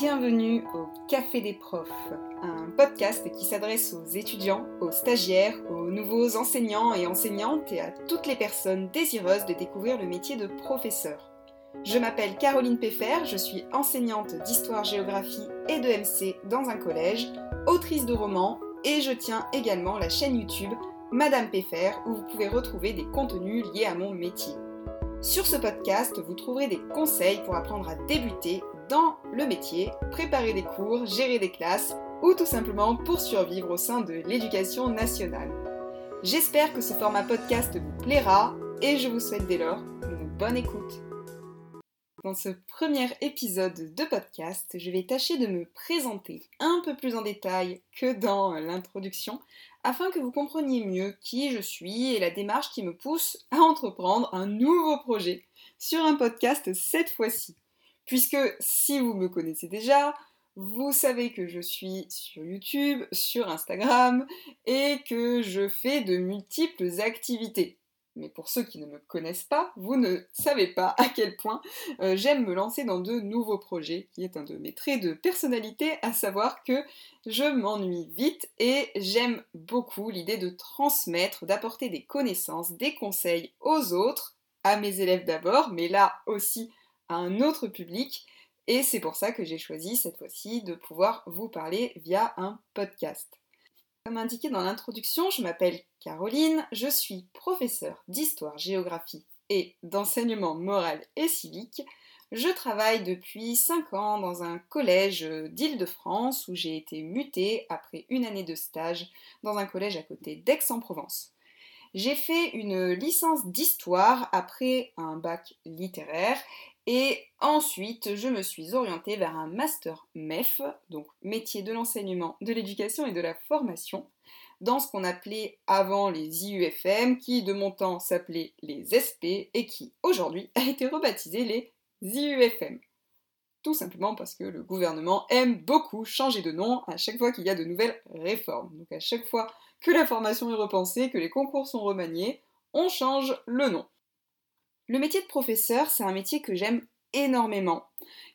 Bienvenue au Café des profs, un podcast qui s'adresse aux étudiants, aux stagiaires, aux nouveaux enseignants et enseignantes et à toutes les personnes désireuses de découvrir le métier de professeur. Je m'appelle Caroline Peffer, je suis enseignante d'histoire-géographie et de MC dans un collège, autrice de romans et je tiens également la chaîne YouTube Madame Peffer où vous pouvez retrouver des contenus liés à mon métier. Sur ce podcast, vous trouverez des conseils pour apprendre à débuter dans le métier, préparer des cours, gérer des classes ou tout simplement pour survivre au sein de l'éducation nationale. J'espère que ce format podcast vous plaira et je vous souhaite dès lors une bonne écoute. Dans ce premier épisode de podcast, je vais tâcher de me présenter un peu plus en détail que dans l'introduction afin que vous compreniez mieux qui je suis et la démarche qui me pousse à entreprendre un nouveau projet sur un podcast cette fois-ci. Puisque si vous me connaissez déjà, vous savez que je suis sur YouTube, sur Instagram et que je fais de multiples activités. Mais pour ceux qui ne me connaissent pas, vous ne savez pas à quel point euh, j'aime me lancer dans de nouveaux projets, qui est un de mes traits de personnalité, à savoir que je m'ennuie vite et j'aime beaucoup l'idée de transmettre, d'apporter des connaissances, des conseils aux autres, à mes élèves d'abord, mais là aussi un autre public. Et c'est pour ça que j'ai choisi cette fois-ci de pouvoir vous parler via un podcast. Comme indiqué dans l'introduction, je m'appelle Caroline, je suis professeure d'histoire, géographie et d'enseignement moral et civique. Je travaille depuis 5 ans dans un collège d'Île-de-France où j'ai été mutée après une année de stage dans un collège à côté d'Aix-en-Provence. J'ai fait une licence d'histoire après un bac littéraire et ensuite, je me suis orientée vers un master MEF, donc métier de l'enseignement, de l'éducation et de la formation, dans ce qu'on appelait avant les IUFM, qui de mon temps s'appelaient les SP et qui aujourd'hui a été rebaptisé les IUFM. Tout simplement parce que le gouvernement aime beaucoup changer de nom à chaque fois qu'il y a de nouvelles réformes. Donc à chaque fois que la formation est repensée, que les concours sont remaniés, on change le nom. Le métier de professeur, c'est un métier que j'aime énormément,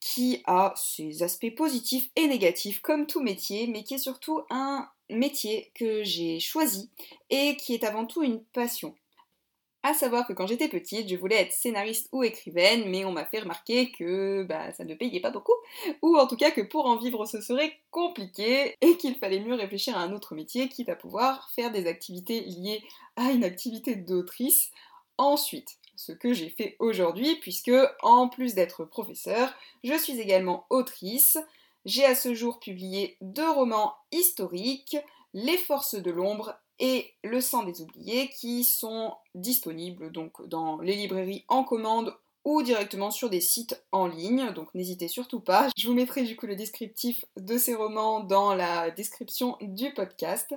qui a ses aspects positifs et négatifs comme tout métier, mais qui est surtout un métier que j'ai choisi et qui est avant tout une passion. À savoir que quand j'étais petite, je voulais être scénariste ou écrivaine, mais on m'a fait remarquer que bah, ça ne payait pas beaucoup, ou en tout cas que pour en vivre ce serait compliqué, et qu'il fallait mieux réfléchir à un autre métier, quitte à pouvoir faire des activités liées à une activité d'autrice ensuite ce que j'ai fait aujourd'hui, puisque en plus d'être professeur, je suis également autrice. J'ai à ce jour publié deux romans historiques, Les Forces de l'ombre et Le sang des oubliés, qui sont disponibles donc dans les librairies en commande ou directement sur des sites en ligne, donc n'hésitez surtout pas. Je vous mettrai du coup le descriptif de ces romans dans la description du podcast.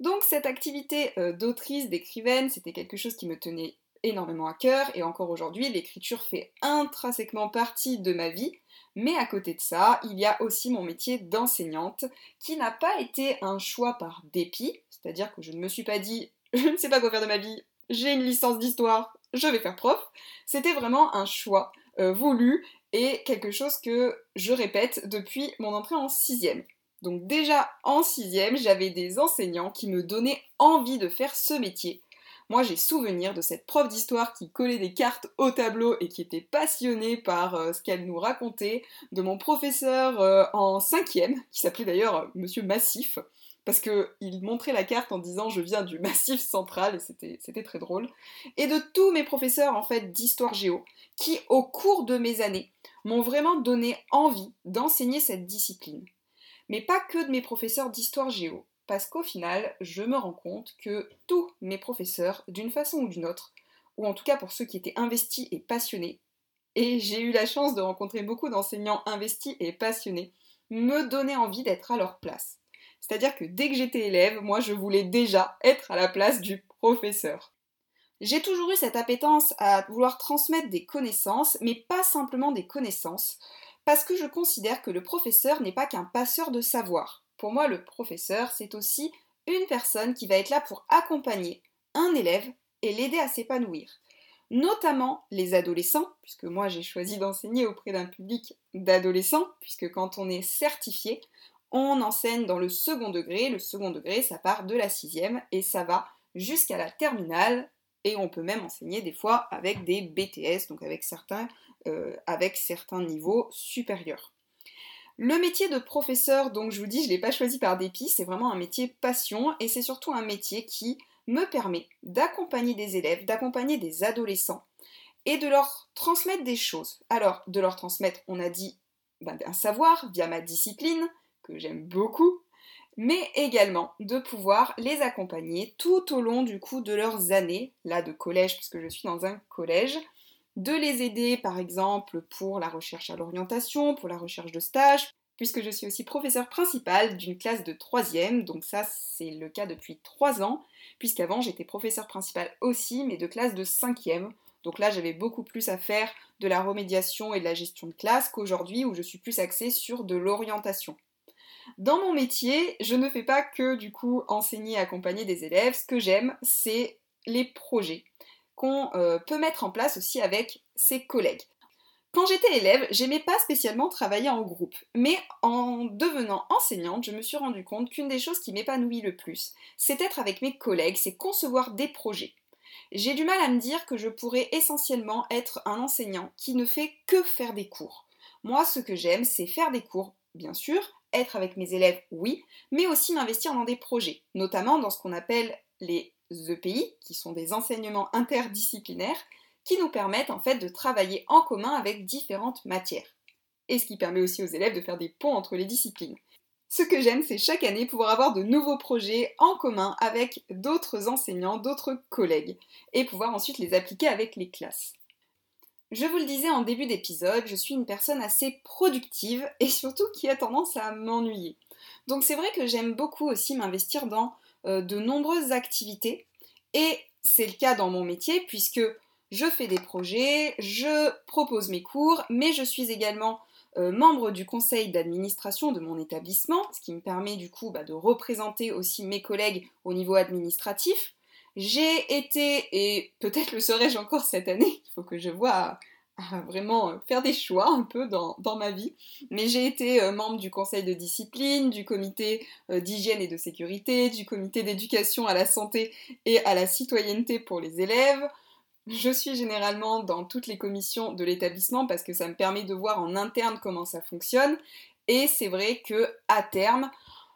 Donc cette activité euh, d'autrice, d'écrivaine, c'était quelque chose qui me tenait énormément à cœur et encore aujourd'hui, l'écriture fait intrinsèquement partie de ma vie. Mais à côté de ça, il y a aussi mon métier d'enseignante qui n'a pas été un choix par dépit, c'est-à-dire que je ne me suis pas dit je ne sais pas quoi faire de ma vie, j'ai une licence d'histoire, je vais faire prof. C'était vraiment un choix euh, voulu et quelque chose que je répète depuis mon entrée en sixième. Donc déjà en sixième, j'avais des enseignants qui me donnaient envie de faire ce métier moi, j'ai souvenir de cette prof d'histoire qui collait des cartes au tableau et qui était passionnée par euh, ce qu'elle nous racontait, de mon professeur euh, en cinquième, qui s'appelait d'ailleurs euh, Monsieur Massif, parce qu'il montrait la carte en disant je viens du Massif central, et c'était très drôle, et de tous mes professeurs en fait d'histoire géo, qui au cours de mes années m'ont vraiment donné envie d'enseigner cette discipline. Mais pas que de mes professeurs d'histoire géo, parce qu'au final, je me rends compte que tous mes professeurs, d'une façon ou d'une autre, ou en tout cas pour ceux qui étaient investis et passionnés, et j'ai eu la chance de rencontrer beaucoup d'enseignants investis et passionnés, me donnaient envie d'être à leur place. C'est-à-dire que dès que j'étais élève, moi je voulais déjà être à la place du professeur. J'ai toujours eu cette appétence à vouloir transmettre des connaissances, mais pas simplement des connaissances, parce que je considère que le professeur n'est pas qu'un passeur de savoir. Pour moi, le professeur, c'est aussi une personne qui va être là pour accompagner un élève et l'aider à s'épanouir. notamment les adolescents, puisque moi j'ai choisi d'enseigner auprès d'un public d'adolescents, puisque quand on est certifié, on enseigne dans le second degré. Le second degré, ça part de la sixième et ça va jusqu'à la terminale. Et on peut même enseigner des fois avec des BTS, donc avec certains, euh, avec certains niveaux supérieurs. Le métier de professeur, donc je vous dis, je ne l'ai pas choisi par dépit, c'est vraiment un métier passion et c'est surtout un métier qui me permet d'accompagner des élèves, d'accompagner des adolescents et de leur transmettre des choses. Alors, de leur transmettre, on a dit, ben, un savoir via ma discipline, que j'aime beaucoup, mais également de pouvoir les accompagner tout au long du coup de leurs années, là de collège, puisque je suis dans un collège, de les aider par exemple pour la recherche à l'orientation, pour la recherche de stage, puisque je suis aussi professeur principal d'une classe de troisième, donc ça c'est le cas depuis trois ans, puisqu'avant j'étais professeur principal aussi, mais de classe de cinquième. Donc là j'avais beaucoup plus à faire de la remédiation et de la gestion de classe qu'aujourd'hui où je suis plus axée sur de l'orientation. Dans mon métier, je ne fais pas que du coup enseigner et accompagner des élèves. Ce que j'aime, c'est les projets qu'on euh, peut mettre en place aussi avec ses collègues. Quand j'étais élève, j'aimais pas spécialement travailler en groupe, mais en devenant enseignante, je me suis rendu compte qu'une des choses qui m'épanouit le plus, c'est être avec mes collègues, c'est concevoir des projets. J'ai du mal à me dire que je pourrais essentiellement être un enseignant qui ne fait que faire des cours. Moi, ce que j'aime, c'est faire des cours, bien sûr, être avec mes élèves, oui, mais aussi m'investir dans des projets, notamment dans ce qu'on appelle les EPI, qui sont des enseignements interdisciplinaires, qui nous permettent en fait de travailler en commun avec différentes matières. Et ce qui permet aussi aux élèves de faire des ponts entre les disciplines. Ce que j'aime, c'est chaque année pouvoir avoir de nouveaux projets en commun avec d'autres enseignants, d'autres collègues, et pouvoir ensuite les appliquer avec les classes. Je vous le disais en début d'épisode, je suis une personne assez productive et surtout qui a tendance à m'ennuyer. Donc c'est vrai que j'aime beaucoup aussi m'investir dans de nombreuses activités et c'est le cas dans mon métier puisque je fais des projets, je propose mes cours, mais je suis également euh, membre du conseil d'administration de mon établissement, ce qui me permet du coup bah, de représenter aussi mes collègues au niveau administratif. J'ai été, et peut-être le serai-je encore cette année, il faut que je vois vraiment euh, faire des choix un peu dans, ma vie, mais j'ai été euh, membre du conseil de discipline, du comité euh, d'hygiène et de sécurité, du comité d'éducation à la santé et à la citoyenneté pour les élèves. Je suis généralement dans toutes les commissions de l'établissement parce que ça me permet de voir en interne comment ça fonctionne. Et c'est vrai que à terme,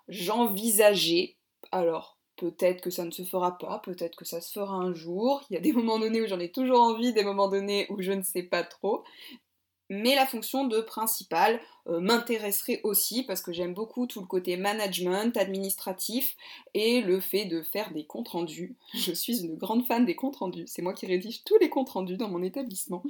j'envisageais, alors Peut-être que ça ne se fera pas, peut-être que ça se fera un jour. Il y a des moments donnés où j'en ai toujours envie, des moments donnés où je ne sais pas trop. Mais la fonction de principal euh, m'intéresserait aussi parce que j'aime beaucoup tout le côté management, administratif et le fait de faire des comptes rendus. Je suis une grande fan des comptes rendus. C'est moi qui rédige tous les comptes rendus dans mon établissement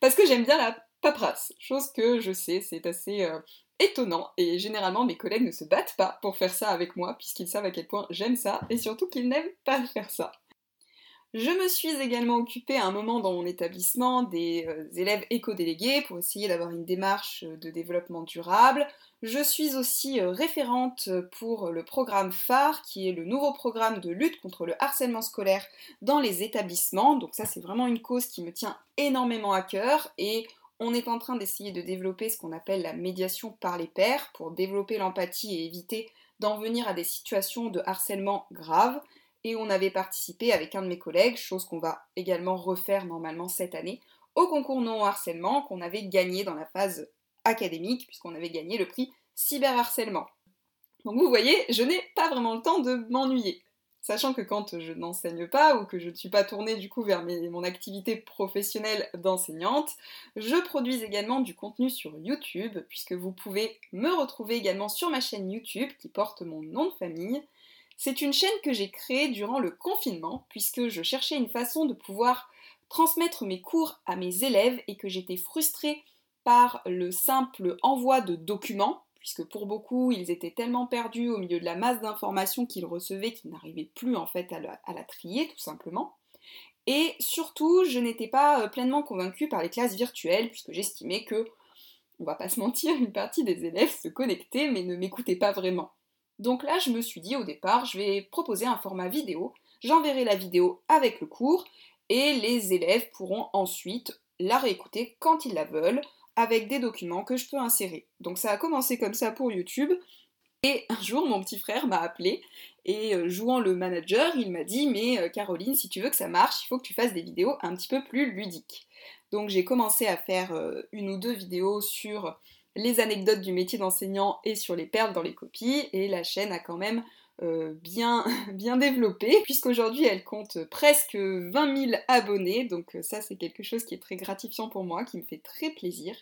parce que j'aime bien la paperasse, chose que je sais, c'est assez euh, étonnant et généralement mes collègues ne se battent pas pour faire ça avec moi puisqu'ils savent à quel point j'aime ça et surtout qu'ils n'aiment pas faire ça. Je me suis également occupée à un moment dans mon établissement des euh, élèves éco-délégués pour essayer d'avoir une démarche de développement durable. Je suis aussi euh, référente pour le programme phare qui est le nouveau programme de lutte contre le harcèlement scolaire dans les établissements. Donc ça c'est vraiment une cause qui me tient énormément à cœur et on est en train d'essayer de développer ce qu'on appelle la médiation par les pairs pour développer l'empathie et éviter d'en venir à des situations de harcèlement graves. Et on avait participé avec un de mes collègues, chose qu'on va également refaire normalement cette année, au concours non harcèlement qu'on avait gagné dans la phase académique, puisqu'on avait gagné le prix cyberharcèlement. Donc vous voyez, je n'ai pas vraiment le temps de m'ennuyer. Sachant que quand je n'enseigne pas ou que je ne suis pas tournée du coup vers mon activité professionnelle d'enseignante, je produis également du contenu sur YouTube puisque vous pouvez me retrouver également sur ma chaîne YouTube qui porte mon nom de famille. C'est une chaîne que j'ai créée durant le confinement puisque je cherchais une façon de pouvoir transmettre mes cours à mes élèves et que j'étais frustrée par le simple envoi de documents puisque pour beaucoup, ils étaient tellement perdus au milieu de la masse d'informations qu'ils recevaient qu'ils n'arrivaient plus en fait à la, trier tout simplement. Et surtout, je n'étais pas euh, pleinement convaincue par les classes virtuelles, puisque j'estimais que, on va pas se mentir, une partie des élèves se connectaient mais ne m'écoutaient pas vraiment. Donc là, je me suis dit au départ, je vais proposer un format vidéo, j'enverrai la vidéo avec le cours, et les élèves pourront ensuite la réécouter quand ils la veulent avec des documents que je peux insérer. Donc ça a commencé comme ça pour YouTube. Et un jour, mon petit frère m'a appelé et euh, jouant le manager, il m'a dit Mais euh, Caroline, si tu veux que ça marche, il faut que tu fasses des vidéos un petit peu plus ludiques. Donc j'ai commencé à faire euh, une ou deux vidéos sur les anecdotes du métier d'enseignant et sur les perles dans les copies, et la chaîne a quand même bien, bien développé, puisqu'aujourd'hui elle compte presque 20 000 abonnés, donc ça c'est quelque chose qui est très gratifiant pour moi, qui me fait très plaisir.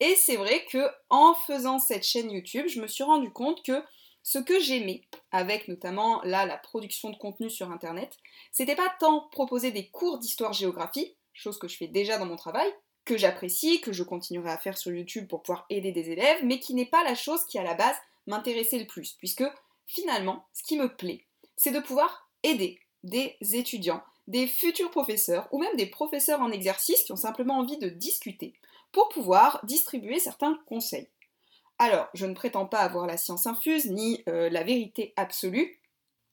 Et c'est vrai que en faisant cette chaîne YouTube, je me suis rendu compte que ce que j'aimais, avec notamment là la production de contenu sur internet, c'était pas tant proposer des cours d'histoire-géographie, chose que je fais déjà dans mon travail, que j'apprécie, que je continuerai à faire sur YouTube pour pouvoir aider des élèves, mais qui n'est pas la chose qui à la base m'intéressait le plus, puisque finalement, ce qui me plaît, c'est de pouvoir aider des étudiants, des futurs professeurs, ou même des professeurs en exercice qui ont simplement envie de discuter, pour pouvoir distribuer certains conseils. Alors, je ne prétends pas avoir la science infuse ni euh, la vérité absolue.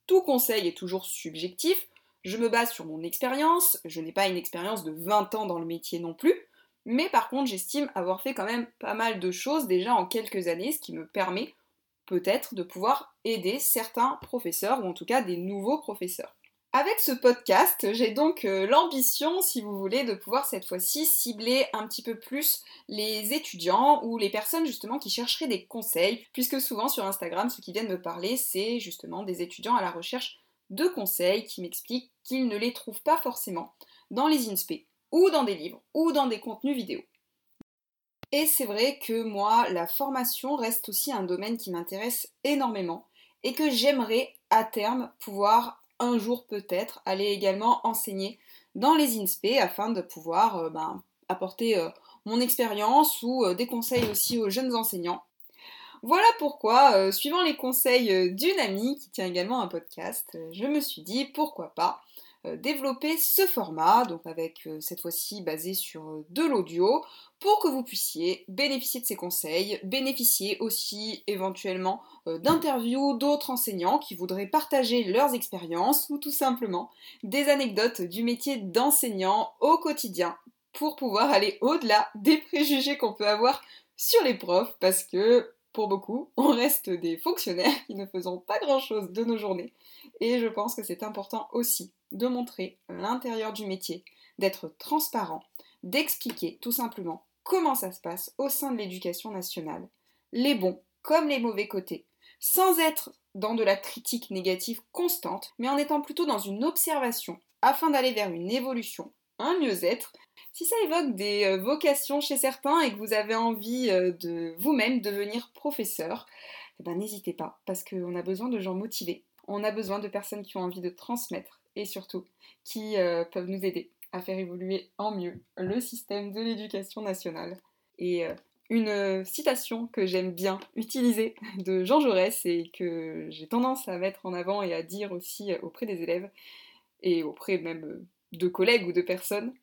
Tout conseil est toujours subjectif. Je me base sur mon expérience. Je n'ai pas une expérience de 20 ans dans le métier non plus. Mais par contre, j'estime avoir fait quand même pas mal de choses déjà en quelques années, ce qui me permet peut-être de pouvoir aider certains professeurs, ou en tout cas des nouveaux professeurs. Avec ce podcast, j'ai donc euh, l'ambition, si vous voulez, de pouvoir cette fois-ci cibler un petit peu plus les étudiants ou les personnes justement qui chercheraient des conseils, puisque souvent sur Instagram, ceux qui viennent me parler, c'est justement des étudiants à la recherche de conseils qui m'expliquent qu'ils ne les trouvent pas forcément dans les INSPE, ou dans des livres, ou dans des contenus vidéo. Et c'est vrai que moi, la formation reste aussi un domaine qui m'intéresse énormément et que j'aimerais à terme pouvoir un jour peut-être aller également enseigner dans les INSPE afin de pouvoir euh, ben, apporter euh, mon expérience ou euh, des conseils aussi aux jeunes enseignants. Voilà pourquoi, suivant les conseils d'une amie qui tient également un podcast, je me suis dit pourquoi pas euh, développer ce format, donc avec euh, cette fois-ci basé sur euh, de l'audio, pour que vous puissiez bénéficier de ces conseils, bénéficier aussi éventuellement d'interviews d'autres enseignants qui voudraient partager leurs expériences ou tout simplement des anecdotes du métier d'enseignant au quotidien pour pouvoir aller au-delà des préjugés qu'on peut avoir sur les profs parce que pour beaucoup, on reste des fonctionnaires qui ne faisons pas grand-chose de nos journées. Et je pense que c'est important aussi de montrer l'intérieur du métier, d'être transparent, d'expliquer tout simplement comment ça se passe au sein de l'éducation nationale, les bons comme les mauvais côtés, sans être dans de la critique négative constante, mais en étant plutôt dans une observation afin d'aller vers une évolution, un mieux-être si ça évoque des euh, vocations chez certains et que vous avez envie euh, de vous-même devenir professeur, eh ben, n'hésitez pas, parce qu'on a besoin de gens motivés. On a besoin de personnes qui ont envie de transmettre et surtout qui euh, peuvent nous aider à faire évoluer en mieux le système de l'éducation nationale. Et une citation que j'aime bien utiliser de Jean Jaurès et que j'ai tendance à mettre en avant et à dire aussi auprès des élèves et auprès même de collègues ou de personnes,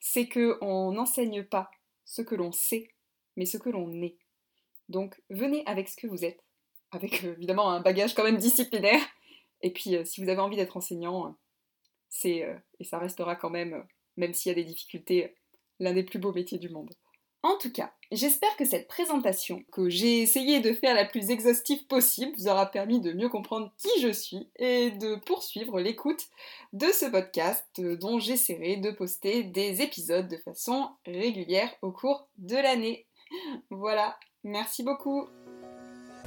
c'est qu'on n'enseigne pas ce que l'on sait, mais ce que l'on est. Donc venez avec ce que vous êtes, avec euh, évidemment un bagage quand même disciplinaire. Et puis euh, si vous avez envie d'être enseignant, c'est euh, et ça restera quand même, même s'il y a des difficultés, l'un des plus beaux métiers du monde. En tout cas, j'espère que cette présentation, que j'ai essayé de faire la plus exhaustive possible, vous aura permis de mieux comprendre qui je suis et de poursuivre l'écoute de ce podcast dont j'essaierai de poster des épisodes de façon régulière au cours de l'année. Voilà, merci beaucoup.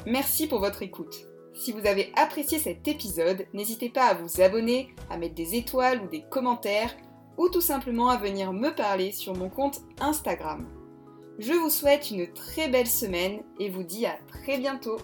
Merci pour votre écoute. Si vous avez apprécié cet épisode, n'hésitez pas à vous abonner, à mettre des étoiles ou des commentaires, ou tout simplement à venir me parler sur mon compte Instagram. Je vous souhaite une très belle semaine et vous dis à très bientôt